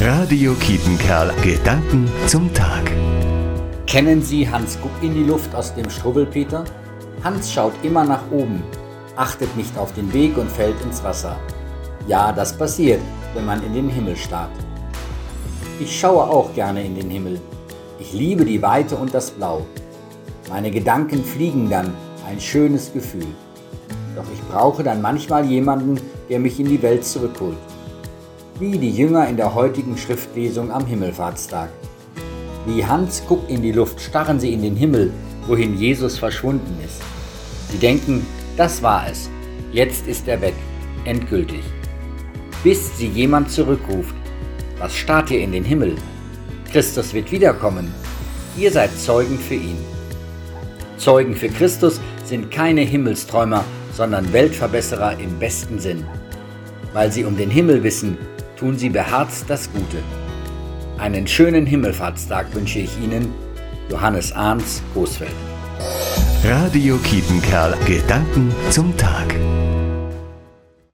Radio Kietenkerl. Gedanken zum Tag. Kennen Sie Hans Guck in die Luft aus dem Struwwelpeter? Hans schaut immer nach oben, achtet nicht auf den Weg und fällt ins Wasser. Ja, das passiert, wenn man in den Himmel starrt. Ich schaue auch gerne in den Himmel. Ich liebe die Weite und das Blau. Meine Gedanken fliegen dann, ein schönes Gefühl. Doch ich brauche dann manchmal jemanden, der mich in die Welt zurückholt wie die Jünger in der heutigen Schriftlesung am Himmelfahrtstag. Wie Hans guckt in die Luft, starren sie in den Himmel, wohin Jesus verschwunden ist. Sie denken, das war es, jetzt ist er weg, endgültig. Bis sie jemand zurückruft, was starrt ihr in den Himmel? Christus wird wiederkommen, ihr seid Zeugen für ihn. Zeugen für Christus sind keine Himmelsträumer, sondern Weltverbesserer im besten Sinn. Weil sie um den Himmel wissen, tun Sie beherzt das Gute. Einen schönen Himmelfahrtstag wünsche ich Ihnen, Johannes Ahns, Coesfeld. Radio Kietenkerl. Gedanken zum Tag.